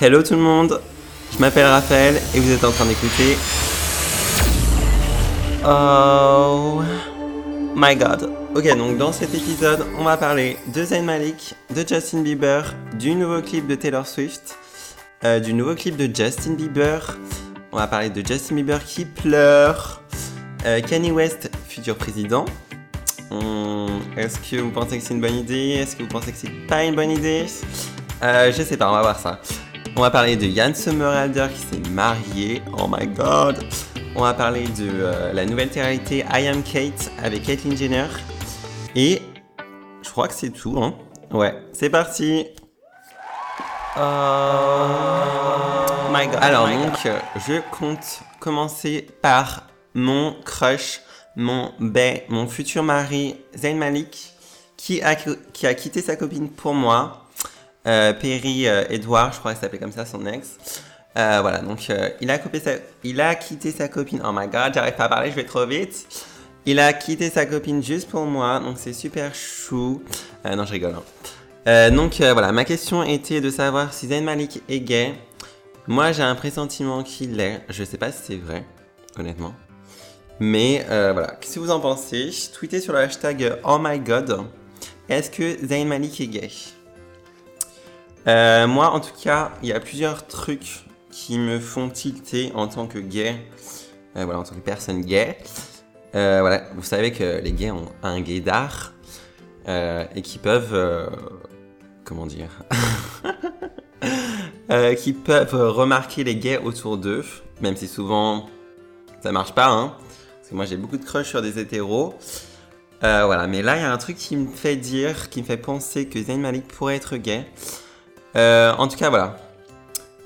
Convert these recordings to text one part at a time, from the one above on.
Hello tout le monde, je m'appelle Raphaël et vous êtes en train d'écouter. Oh my god. Ok, donc dans cet épisode, on va parler de Zayn Malik, de Justin Bieber, du nouveau clip de Taylor Swift, euh, du nouveau clip de Justin Bieber. On va parler de Justin Bieber qui pleure, euh, Kanye West, futur président. Est-ce que vous pensez que c'est une bonne idée? Est-ce que vous pensez que c'est pas une bonne idée? Euh, Je sais pas, on va voir ça. On va parler de Yann Sommerhalder qui s'est marié. Oh my god. On va parler de euh, la nouvelle télé-réalité I Am Kate avec Caitlyn Jenner. Et je crois que c'est tout. Hein. Ouais, c'est parti. Oh my god. Alors donc, euh, je compte commencer par mon crush, mon bae, mon futur mari, Zayn Malik, qui a, qui a quitté sa copine pour moi. Euh, Perry euh, Edouard, je crois qu'il s'appelait comme ça, son ex. Euh, voilà, donc il, a coupé il a quitté sa copine. Oh my god, j'arrive pas à parler, je vais trop vite. Il a quitté sa copine juste pour moi, donc c'est super chou. Non, je rigole. hein. Donc voilà, ma question était de savoir si Zayn Malik est gay. Moi, j'ai un pressentiment qu'il l'est. Je sais pas si c'est vrai, honnêtement. Mais voilà, qu'est-ce que vous en pensez? Tweetez sur le hashtag Oh my god. Est-ce que Zayn Malik est gay? Euh, moi, en tout cas, il y a plusieurs trucs qui me font tilter en tant que gay, euh, voilà, en tant que personne gay. Euh, voilà, vous savez que les gays ont un gaydar euh, et qui peuvent, comment dire, qui peuvent remarquer les gays autour d'eux, même si souvent ça marche pas, hein. Parce que moi j'ai beaucoup de crush sur des hétéros. Voilà, mais là il y a un truc qui me fait dire, qui me fait penser que Zayn Malik pourrait être gay. Euh, en tout cas, voilà.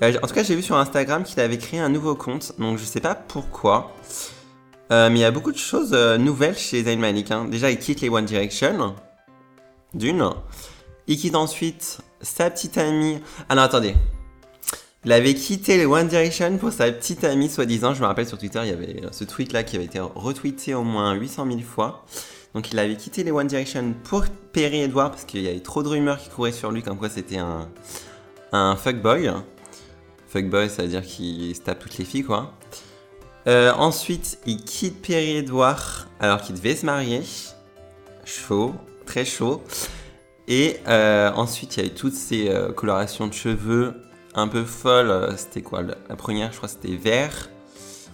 Euh, en tout cas, j'ai vu sur Instagram qu'il avait créé un nouveau compte, donc je sais pas pourquoi. Euh, mais il y a beaucoup de choses nouvelles chez Zayn Malik. hein. Déjà, il quitte les One Direction, d'une. Il quitte ensuite sa petite amie. Ah non, attendez. Il avait quitté les One Direction pour sa petite amie, soi-disant. Je me rappelle sur Twitter, il y avait ce tweet-là qui avait été retweeté au moins 800 000 fois. Donc il avait quitté les One Direction pour Perry Edouard parce qu'il y avait trop de rumeurs qui couraient sur lui comme quoi c'était un, un fuckboy. Fuckboy, ça veut dire qu'il se tape toutes les filles, quoi. Euh, ensuite, il quitte Perry Edouard alors qu'il devait se marier. Chaud, très chaud. Et euh, ensuite, il y a eu toutes ces euh, colorations de cheveux un peu folles. C'était quoi? La première, je crois, c'était vert.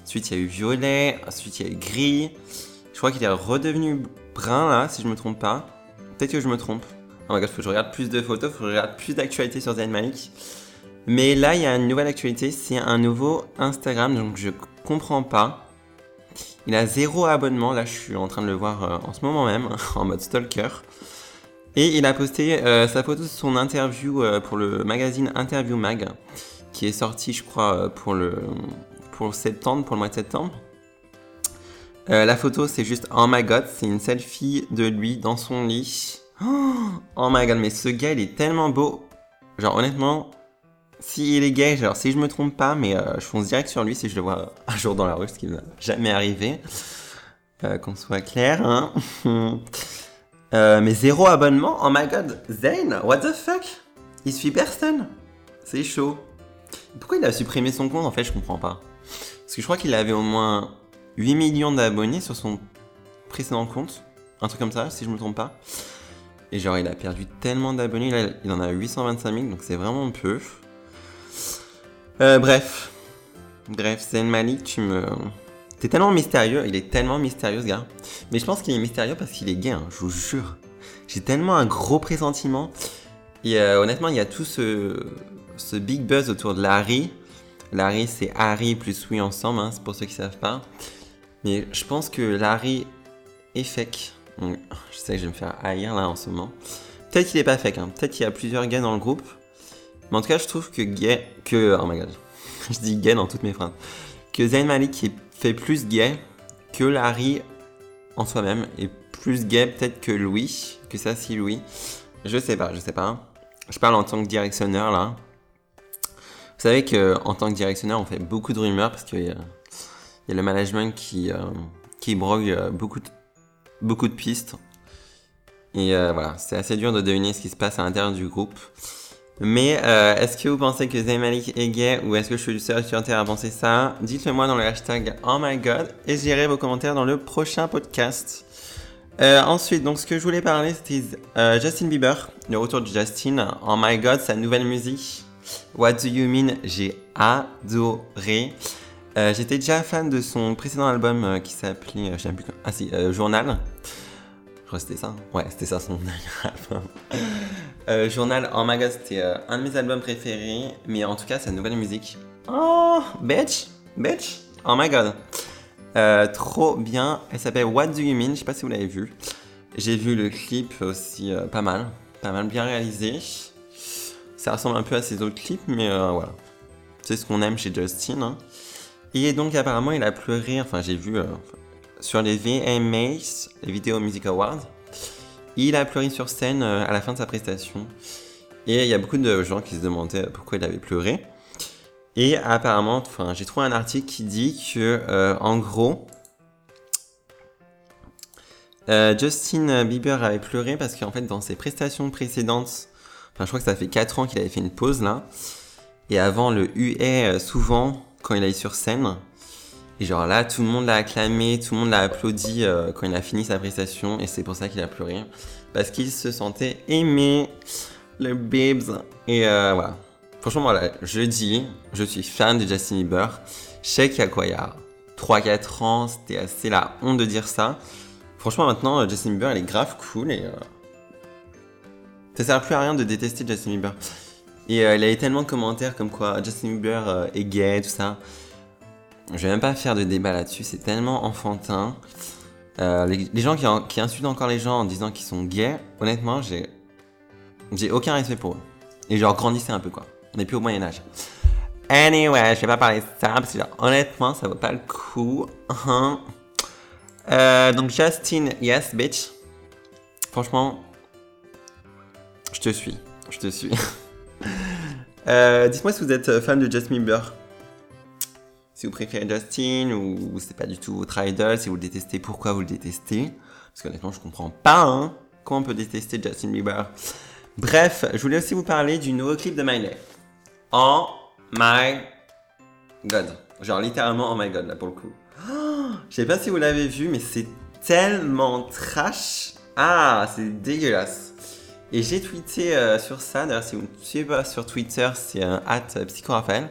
Ensuite, il y a eu violet. Ensuite, il y a eu gris. Je crois qu'il est redevenu là, si je me trompe pas. Peut-être que je me trompe. Oh my god, faut que je regarde plus de photos, faut que je regarde plus d'actualités sur Zayn Malik. Mais là, il y a une nouvelle actualité, c'est un nouveau Instagram, donc je comprends pas. Il a zéro abonnement, là je suis en train de le voir euh, en ce moment même, en mode stalker. Et il a posté euh, sa photo de son interview euh, pour le magazine Interview Mag, qui est sorti, je crois, pour le pour septembre, pour le mois de septembre. Euh, la photo, c'est juste oh my god, c'est une selfie de lui dans son lit. Oh, my god, mais ce gars, il est tellement beau. Genre, honnêtement, s'il est gay, genre, si je me trompe pas, mais euh, je fonce direct sur lui si je le vois un jour dans la rue, ce qui ne jamais arriver. Euh, Qu'on soit clair, hein. Mais zéro abonnement, oh my god, Zayn, what the fuck? Il suit personne. C'est chaud. Pourquoi il a supprimé son compte en fait, je comprends pas. Parce que je crois qu'il avait au moins 8 millions d'abonnés sur son précédent compte. Un truc comme ça, si je me trompe pas. Et genre, il a perdu tellement d'abonnés. Il en a 825 000, donc c'est vraiment peu. Euh, bref. Bref, Zayn Malik, tu me. T'es tellement mystérieux. Il est tellement mystérieux, ce gars. Mais je pense qu'il est mystérieux parce qu'il est gay, hein, je vous jure. J'ai tellement un gros pressentiment. Et euh, honnêtement, il y a tout ce, ce big buzz autour de Larry. Larry, c'est Harry plus oui ensemble, hein, c'est pour ceux qui savent pas. Mais je pense que Larry est fake. Je sais que je vais me faire haïr là en ce moment. Peut-être qu'il est pas fake, hein. peut-être qu'il y a plusieurs gays dans le groupe. Mais en tout cas, je trouve que gay. Que. Oh my god. je dis gay dans toutes mes phrases. Que Zayn Malik fait plus gay que Larry en soi-même. Et plus gay peut-être que Louis. Que ça, si Louis. Je sais pas, je sais pas. Je parle en tant que directionneur là. Vous savez que en tant que directionneur, on fait beaucoup de rumeurs parce a- il y a le management qui, euh, qui brogue euh, beaucoup de, beaucoup de pistes. Et euh, voilà, c'est assez dur de deviner ce qui se passe à l'intérieur du groupe. Mais est-ce que vous pensez que Zayn Malik est gay ou est-ce que je suis le seul sur Terre à penser ça? Dites-le moi dans le hashtag Oh my god et j'irai vos commentaires dans le prochain podcast. Ensuite, donc ce que je voulais parler, c'était Justin Bieber, le retour de Justin. Oh my god, sa nouvelle musique. What Do You Mean? J'ai adoré. Euh, J'étais déjà fan de son précédent album euh, qui s'appelait, euh, je sais plus, ah si, Journal. Je crois que c'était ça. Ouais, c'était ça son album. Euh, Journal, oh my god, c'était un de mes albums préférés. Mais en tout cas, sa nouvelle musique. Oh, bitch, bitch, oh my god. Trop bien. Elle s'appelle What Do You Mean? Je sais pas si vous l'avez vu. J'ai vu le clip aussi, pas mal. Pas mal bien réalisé. Ça ressemble un peu à ses autres clips, mais voilà. C'est ce qu'on aime chez Justin. hein. Et donc apparemment il a pleuré, enfin j'ai vu euh, sur les VMAs, les Video Music Awards, il a pleuré sur scène euh, à la fin de sa prestation. Et il y a beaucoup de gens qui se demandaient pourquoi il avait pleuré. Et apparemment, enfin j'ai trouvé un article qui dit que euh, en gros, Justin Bieber avait pleuré parce qu'en fait dans ses prestations précédentes, enfin je crois que ça fait 4 ans qu'il avait fait une pause là, et avant le huait souvent quand il allait sur scène. Et genre là, tout le monde l'a acclamé, tout le monde l'a applaudi euh, quand il a fini sa prestation, et c'est pour ça qu'il a pleuré. Parce qu'il se sentait aimé, le babes. Et euh, voilà. Franchement, voilà, je dis, je suis fan de Justin Bieber. Je sais qu'il y a quoi, il y a 3-4 ans, c'était assez la honte de dire ça. Franchement, maintenant, euh, Justin Bieber, il est grave cool et. euh, Ça sert plus à rien de détester Justin Bieber. Et euh, il a eu tellement de commentaires comme quoi Justin Bieber euh, est gay, tout ça. Je vais même pas faire de débat là-dessus, c'est tellement enfantin. Euh, les, gens qui, en- qui insultent encore les gens en disant qu'ils sont gays, honnêtement, j'ai j'ai aucun respect pour eux. Et genre, grandissez un peu quoi. On n'est plus au Moyen-Âge. Anyway, je vais pas parler de ça parce que genre, honnêtement, ça vaut pas le coup. Hein. Euh, donc, Justin, yes, bitch. Franchement, je te suis. Je te suis. Euh, Dites-moi si vous êtes fan de Justin Bieber. Si vous préférez Justin ou c'est pas du tout votre idol, si vous le détestez, pourquoi vous le détestez? Parce qu'honnêtement, je comprends pas, hein. Comment on peut détester Justin Bieber Bref, je voulais aussi vous parler du nouveau clip de Miley. Oh my god. Genre littéralement oh my god là pour le coup. Oh, je sais pas si vous l'avez vu, mais c'est tellement trash. Ah, c'est dégueulasse. Et j'ai tweeté euh, sur ça, d'ailleurs si vous me suivez pas sur Twitter, c'est un at psychoraphaël.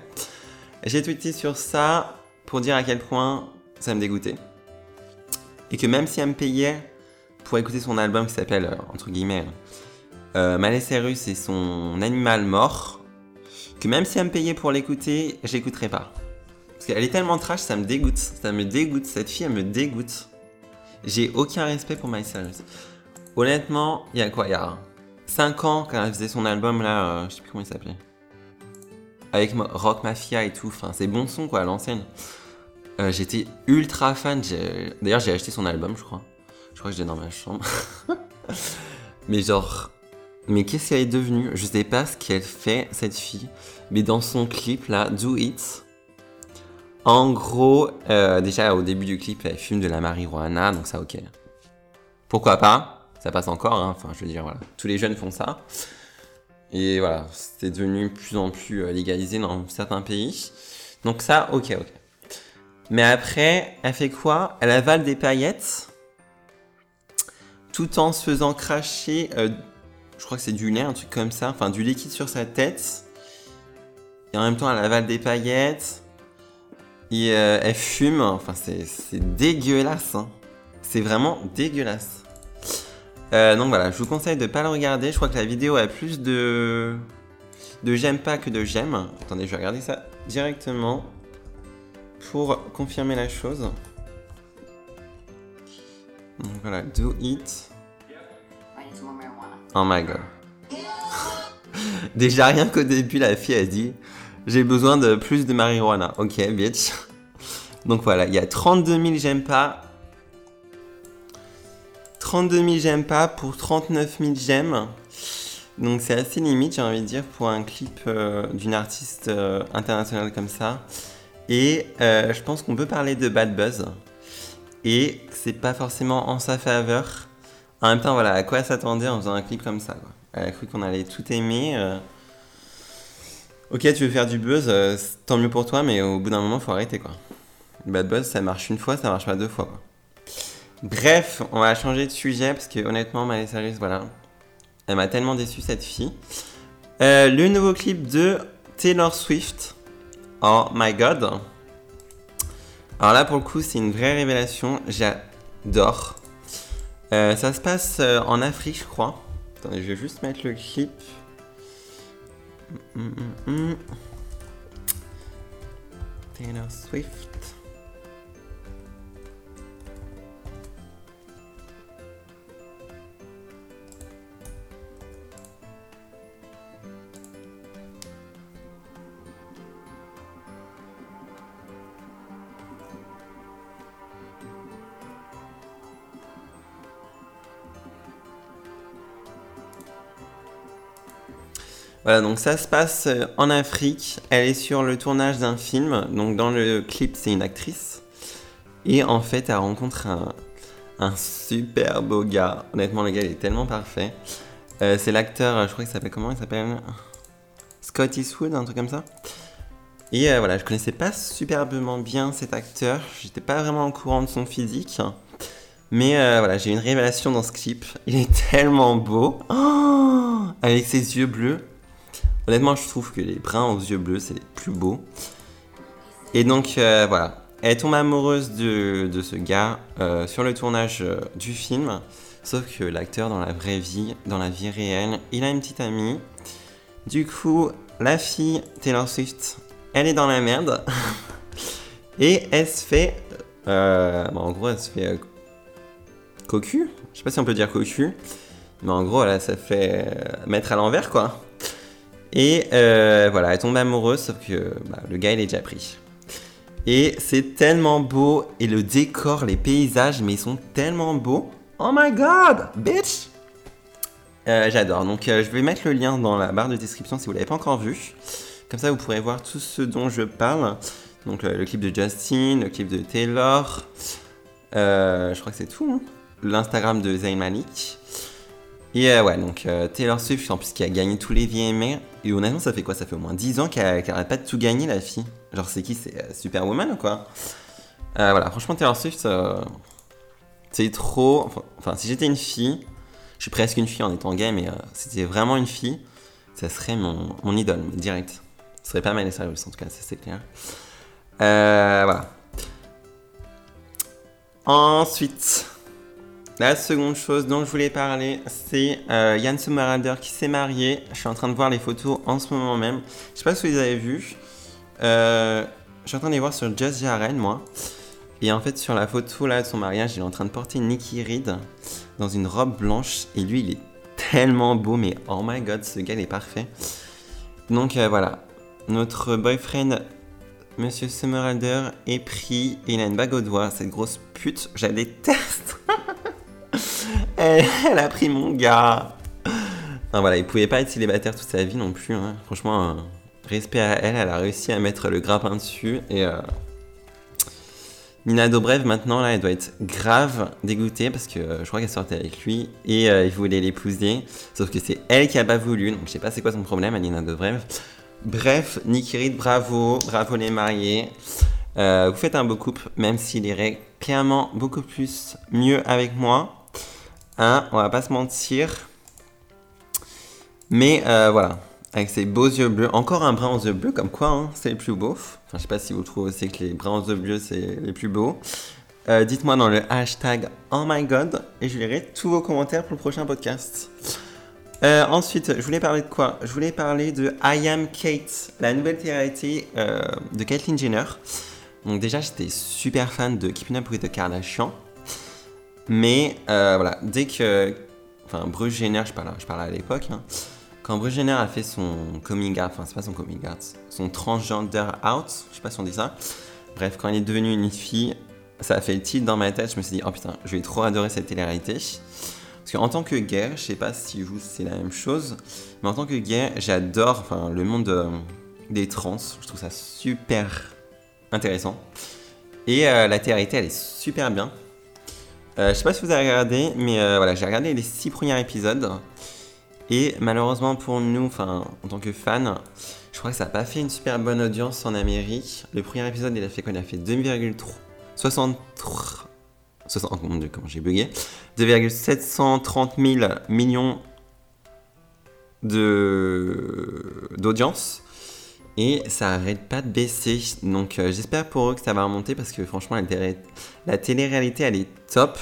J'ai tweeté sur ça pour dire à quel point ça me dégoûtait. Et que même si elle me payait pour écouter son album qui s'appelle, euh, entre guillemets, euh, Cyrus et son animal mort, que même si elle me payait pour l'écouter, j'écouterais pas. Parce qu'elle est tellement trash, ça me dégoûte. Ça me dégoûte. Cette fille, elle me dégoûte. J'ai aucun respect pour Miley Cyrus. Honnêtement, il y a quoi Il y a 5 ans, quand elle faisait son album là, euh, je sais plus comment il s'appelait. Avec Rock Mafia et tout, enfin, c'est bon son quoi, l'ancienne. Euh, J'étais ultra fan. D'ailleurs, j'ai acheté son album, je crois. Je crois que je l'ai dans ma chambre. mais genre, mais qu'est-ce qu'elle est devenue? Je sais pas ce qu'elle fait, cette fille. Mais dans son clip là, Do It. En gros, euh, déjà au début du clip, elle fume de la marijuana, donc ça ok. Pourquoi pas? Ça passe encore, hein. enfin je veux dire, voilà. Tous les jeunes font ça. Et voilà, c'est devenu de plus en plus euh, légalisé dans certains pays. Donc ça, ok, ok. Mais après, elle fait quoi? Elle avale des paillettes tout en se faisant cracher, euh, je crois que c'est du lait, un truc comme ça, enfin du liquide sur sa tête. Et en même temps, elle avale des paillettes. Et euh, elle fume, enfin c'est dégueulasse. hein. C'est vraiment dégueulasse. Euh, donc voilà, je vous conseille de pas le regarder. Je crois que la vidéo a plus de de j'aime pas que de j'aime. Attendez, je vais regarder ça directement pour confirmer la chose. Donc voilà, do it. Oh my god. Déjà rien qu'au début, la fille a dit j'ai besoin de plus de marijuana. Ok, bitch. Donc voilà, il y a 32 000 j'aime pas. 32 000 j'aime pas pour 39 000 j'aime. Donc c'est assez limite, j'ai envie de dire, pour un clip euh, d'une artiste euh, internationale comme ça. Et euh, je pense qu'on peut parler de bad buzz. Et c'est pas forcément en sa faveur. En même temps, voilà, à quoi s'attendait en faisant un clip comme ça quoi. Elle a cru qu'on allait tout aimer. Ok, tu veux faire du buzz, tant mieux pour toi, mais au bout d'un moment, faut arrêter quoi. Bad buzz, ça marche une fois, ça marche pas deux fois quoi. Bref, on va changer de sujet parce que honnêtement, Miley Cyrus, voilà, elle m'a tellement déçu cette fille. Euh, le nouveau clip de Taylor Swift. Oh my god. Alors là, pour le coup, c'est une vraie révélation. J'adore. Euh, ça se passe euh, en Afrique, je crois. Attendez, je vais juste mettre le clip. Mm, mm, mm. Taylor Swift. Voilà, donc ça se passe euh, en Afrique. Elle est sur le tournage d'un film. Donc dans le clip, c'est une actrice. Et en fait, elle rencontre un, super beau gars. Honnêtement, le gars, il est tellement parfait. Euh, c'est l'acteur, euh, je crois qu'il s'appelle comment Il s'appelle? Scott Eastwood, un truc comme ça. Et voilà, je connaissais pas superbement bien cet acteur. J'étais pas vraiment au courant de son physique. Mais voilà, j'ai eu une révélation dans ce clip. Il est tellement beau. Oh avec ses yeux bleus. Honnêtement, je trouve que les bruns aux yeux bleus, c'est les plus beaux. Et donc, euh, voilà. Elle tombe amoureuse de, ce gars euh, sur le tournage euh, du film. Sauf que l'acteur, dans la vraie vie, dans la vie réelle, il a une petite amie. Du coup, la fille, Taylor Swift, elle est dans la merde. Et elle se fait. bon, en gros, elle se fait. cocu Je sais pas si on peut dire cocu. Mais en gros, là, ça fait mettre à l'envers, quoi. Et euh, voilà, elle tombe amoureuse, sauf que bah, le gars, il est déjà pris. Et c'est tellement beau, et le décor, les paysages, mais ils sont tellement beaux. Oh my god, bitch Euh, J'adore. Donc, euh, je vais mettre le lien dans la barre de description si vous l'avez pas encore vu. Comme ça, vous pourrez voir tout ce dont je parle. Donc, le clip de Justin, le clip de Taylor. Je crois que c'est tout. hein. L'Instagram de Zayn Malik. Et euh, ouais, donc euh, Taylor Swift, en plus, qui a gagné tous les VMA. Et honnêtement, ça fait quoi? Ça fait au moins 10 ans qu'elle arrête pas de tout gagner, la fille. Genre, c'est qui? C'est euh, Superwoman ou quoi? Euh, Voilà, franchement, Taylor Swift, c'est trop. Enfin, si j'étais une fille, je suis presque une fille en étant gay, mais si c'était vraiment une fille, ça serait mon, idole, direct. Ce serait pas Miley Cyrus, en tout cas, ça c'est clair. Voilà. Ensuite, la seconde chose dont je voulais parler, c'est euh, Yann Sommerhalder qui s'est marié. Je suis en train de voir les photos en ce moment même. Je sais pas si vous les avez vues. Euh, je suis en train de les voir sur Just Jaren, moi. Et en fait, sur la photo là de son mariage, il est en train de porter Nicky Reed dans une robe blanche. Et lui, il est tellement beau, mais oh my god, ce gars, il est parfait. Donc euh, voilà, notre boyfriend, Monsieur Summerhalder, est pris et il a une bague au doigt. Cette grosse pute, je la déteste. elle, a pris mon gars. Non, voilà, il pouvait pas être célibataire toute sa vie non plus. hein. Franchement, euh, respect à elle, elle a réussi à mettre le grappin dessus. Et euh, Nina Dobrev, maintenant, là, elle doit être grave dégoûtée parce que euh, je crois qu'elle sortait avec lui et euh, il voulait l'épouser. Sauf que c'est elle qui a pas voulu. Donc, je sais pas c'est quoi son problème à Nina Dobrev. Bref, Nicky Reed, bravo, bravo les mariés. Vous faites un beau couple, même s'il irait clairement beaucoup plus mieux avec moi. Hein, on va pas se mentir. Mais euh, voilà, avec ses beaux yeux bleus, encore un brun aux yeux bleus, comme quoi, hein, c'est le plus beau. Enfin, je sais pas si vous trouvez aussi que les bruns aux yeux bleus, c'est les plus beaux. Euh, Dites-moi dans le hashtag Oh my god et je lirai tous vos commentaires pour le prochain podcast. Euh, ensuite, je voulais parler de quoi? Je voulais parler de I Am Kate, la nouvelle télé de Caitlyn Jenner. Donc déjà, j'étais super fan de Keeping Up with the Kardashians. Mais euh, voilà, dès que... Enfin, Bruce Jenner, je parle, je parle à l'époque. hein. quand Bruce Jenner a fait son coming out, enfin c'est pas son coming out, son transgender out, je sais pas si on dit ça. Bref, quand il est devenu une fille, ça a fait le titre dans ma tête. Je me suis dit, oh putain, je vais trop adorer cette télé-réalité. Parce qu'en tant que gay, je sais pas si vous c'est la même chose, mais en tant que gay, j'adore enfin, le monde euh, des trans. Je trouve ça super intéressant. Et euh, la télé-réalité, elle est super bien. Euh, je sais pas si vous avez regardé, mais euh, voilà, j'ai regardé les six premiers épisodes. Et malheureusement pour nous, enfin, en tant que fans, je crois que ça n'a pas fait une super bonne audience en Amérique. Le premier épisode, il a fait quoi? Il a fait 2,3... 63... 60... Oh mon dieu, comment j'ai bugué. 2,730 000 millions de d'audience. Et ça arrête pas de baisser. Donc euh, j'espère pour eux que ça va remonter parce que franchement, la, télé- la télé-réalité, elle est top.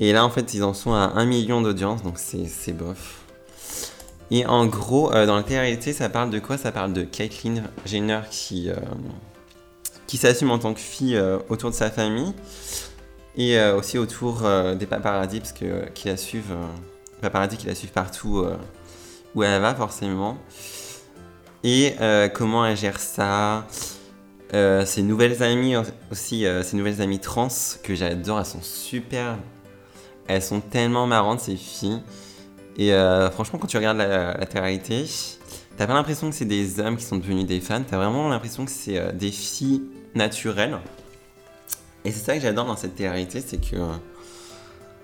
Et là, en fait, ils en sont à 1 million d'audience, donc c'est bof. Et en gros, euh, dans la télé-réalité, ça parle de quoi? Ça parle de Caitlyn Jenner qui, euh, qui s'assume en tant que fille autour de sa famille et aussi autour des paparazzis parce que qui la suivent, paparazzis qui la suivent partout où elle va forcément. Et euh, comment elle gère ça? Euh, Ses nouvelles amies aussi, euh, ses nouvelles amies trans que j'adore, elles sont super, elles sont tellement marrantes ces filles. Et euh, franchement, quand tu regardes la, la t'as pas l'impression que c'est des hommes qui sont devenus des fans, t'as vraiment l'impression que c'est euh, des filles naturelles. Et c'est ça que j'adore dans cette télé-réalité, c'est que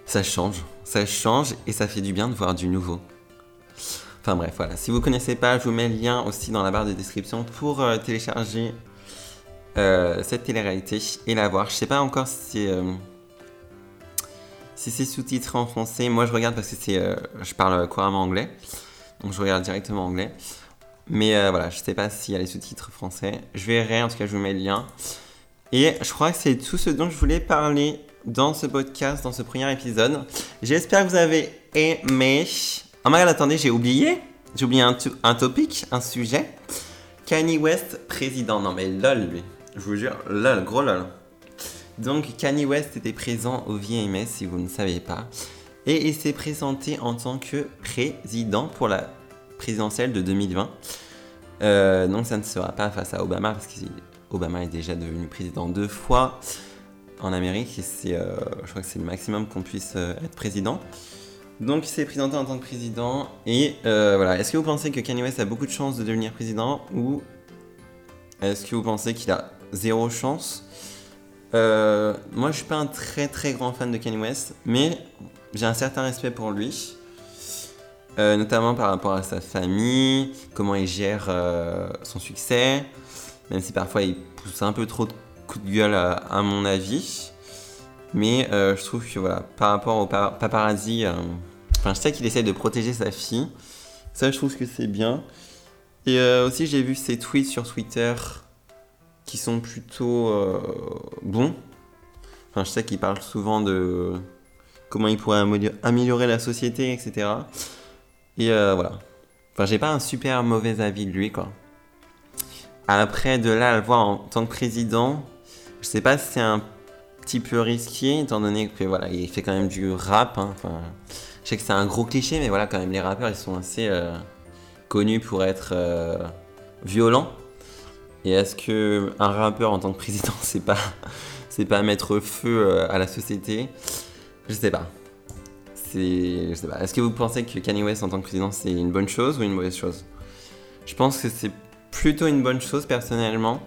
ça change. Ça change et ça fait du bien de voir du nouveau. Enfin bref, voilà. Si vous connaissez pas, je vous mets le lien aussi dans la barre de description pour euh, télécharger euh, cette télé-réalité et la voir. Je sais pas encore si euh, si c'est sous-titré en français. Moi, je regarde parce que c'est, je parle couramment anglais, donc je regarde directement anglais. Mais voilà, je sais pas s'il y a les sous-titres français. Je verrai. En tout cas, je vous mets le lien. Et je crois que c'est tout ce dont je voulais parler dans ce podcast, dans ce premier épisode. J'espère que vous avez aimé. Oh my god, attendez, j'ai oublié. J'ai oublié un, un topic, un sujet. Kanye West, président. Non mais lol, lui. Je vous jure, lol, gros lol. Donc Kanye West était présent au VMS, si vous ne savez pas. Et il s'est présenté en tant que président pour la présidentielle de 2020. Euh, donc ça ne sera pas face à Obama, parce qu'Obama est déjà devenu président deux fois en Amérique. Et euh, je crois que c'est le maximum qu'on puisse euh, être président. Donc il s'est présenté en tant que président. Et euh, voilà, est-ce que vous pensez que Kanye West a beaucoup de chances de devenir président ou est-ce que vous pensez qu'il a zéro chance? Euh, Moi je suis pas un très très grand fan de Kanye West, mais j'ai un certain respect pour lui. Euh, notamment par rapport à sa famille, comment il gère son succès, même si parfois il pousse un peu trop de coups de gueule à, mon avis. Mais je trouve que voilà, par rapport au pa- paparazzi, enfin je sais qu'il essaie de protéger sa fille. Ça je trouve que c'est bien. Et euh, aussi j'ai vu ses tweets sur Twitter qui sont plutôt euh, bons. Enfin je sais qu'il parle souvent de comment il pourrait amélio- améliorer la société, etc. Et euh, voilà. Enfin j'ai pas un super mauvais avis de lui quoi. Après de là à le voir en tant que président, je sais pas si c'est un petit peu risqué, étant donné que voilà, il fait quand même du rap. hein. Enfin, je sais que c'est un gros cliché, mais voilà, quand même, les rappeurs, ils sont assez euh, connus pour être euh, violents. Et est-ce que un rappeur en tant que président, c'est pas, c'est pas mettre feu euh, à la société? Je sais pas. C'est, je sais pas. Est-ce que vous pensez que Kanye West en tant que président, c'est une bonne chose ou une mauvaise chose? Je pense que c'est plutôt une bonne chose personnellement.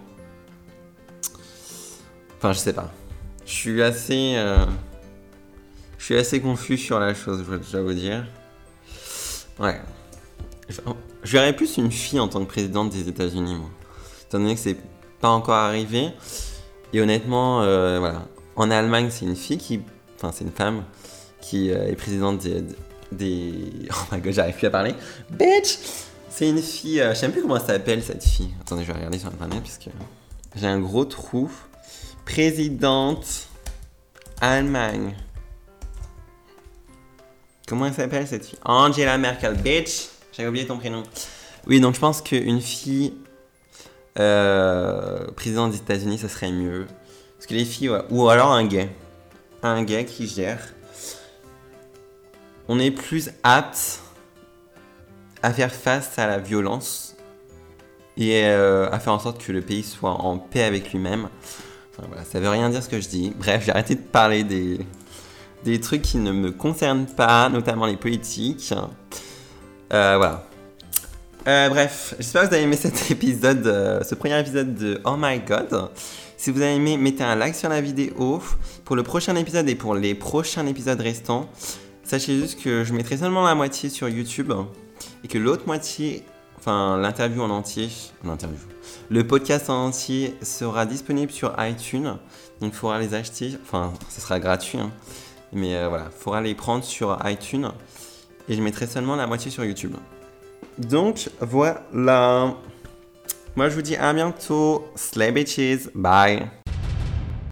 Enfin, je sais pas. Je suis assez. Je suis assez confus sur la chose, je dois déjà vous dire. Ouais. Je, je verrais plus une fille en tant que présidente des États-Unis, moi. Étant donné que c'est pas encore arrivé. Et honnêtement, euh, voilà. En Allemagne, c'est une fille qui. Enfin, c'est une femme qui euh, est présidente des. des- Oh my god, j'arrive plus à parler. Bitch! C'est une fille. euh, je sais même plus comment elle s'appelle cette fille. Attendez, je vais regarder sur internet parce que j'ai un gros trou. Présidente Allemagne. Comment elle s'appelle cette fille? Angela Merkel, bitch J'avais oublié ton prénom. Oui, donc je pense qu'une fille euh, présidente des États-Unis, ça serait mieux. Parce que les filles, ou alors un gay. Un gay qui gère. On est plus apte à faire face à la violence et euh, à faire en sorte que le pays soit en paix avec lui-même. Enfin, voilà, ça veut rien dire ce que je dis. Bref, j'ai arrêté de parler des, des trucs qui ne me concernent pas, notamment les politiques. Euh, voilà. Euh, bref, j'espère que vous avez aimé cet épisode, euh, ce premier épisode de Oh My God. Si vous avez aimé, mettez un like sur la vidéo. Pour le prochain épisode et pour les prochains épisodes restants, sachez juste que je mettrai seulement la moitié sur YouTube et que l'autre moitié, enfin l'interview en entier, l'interview, le podcast en entier sera disponible sur iTunes. Donc il faudra les acheter, enfin ce sera gratuit, hein. Mais euh, voilà, il faudra les prendre sur iTunes et je mettrai seulement la moitié sur YouTube. Donc voilà. Moi je vous dis à bientôt. Slay bitches. Bye.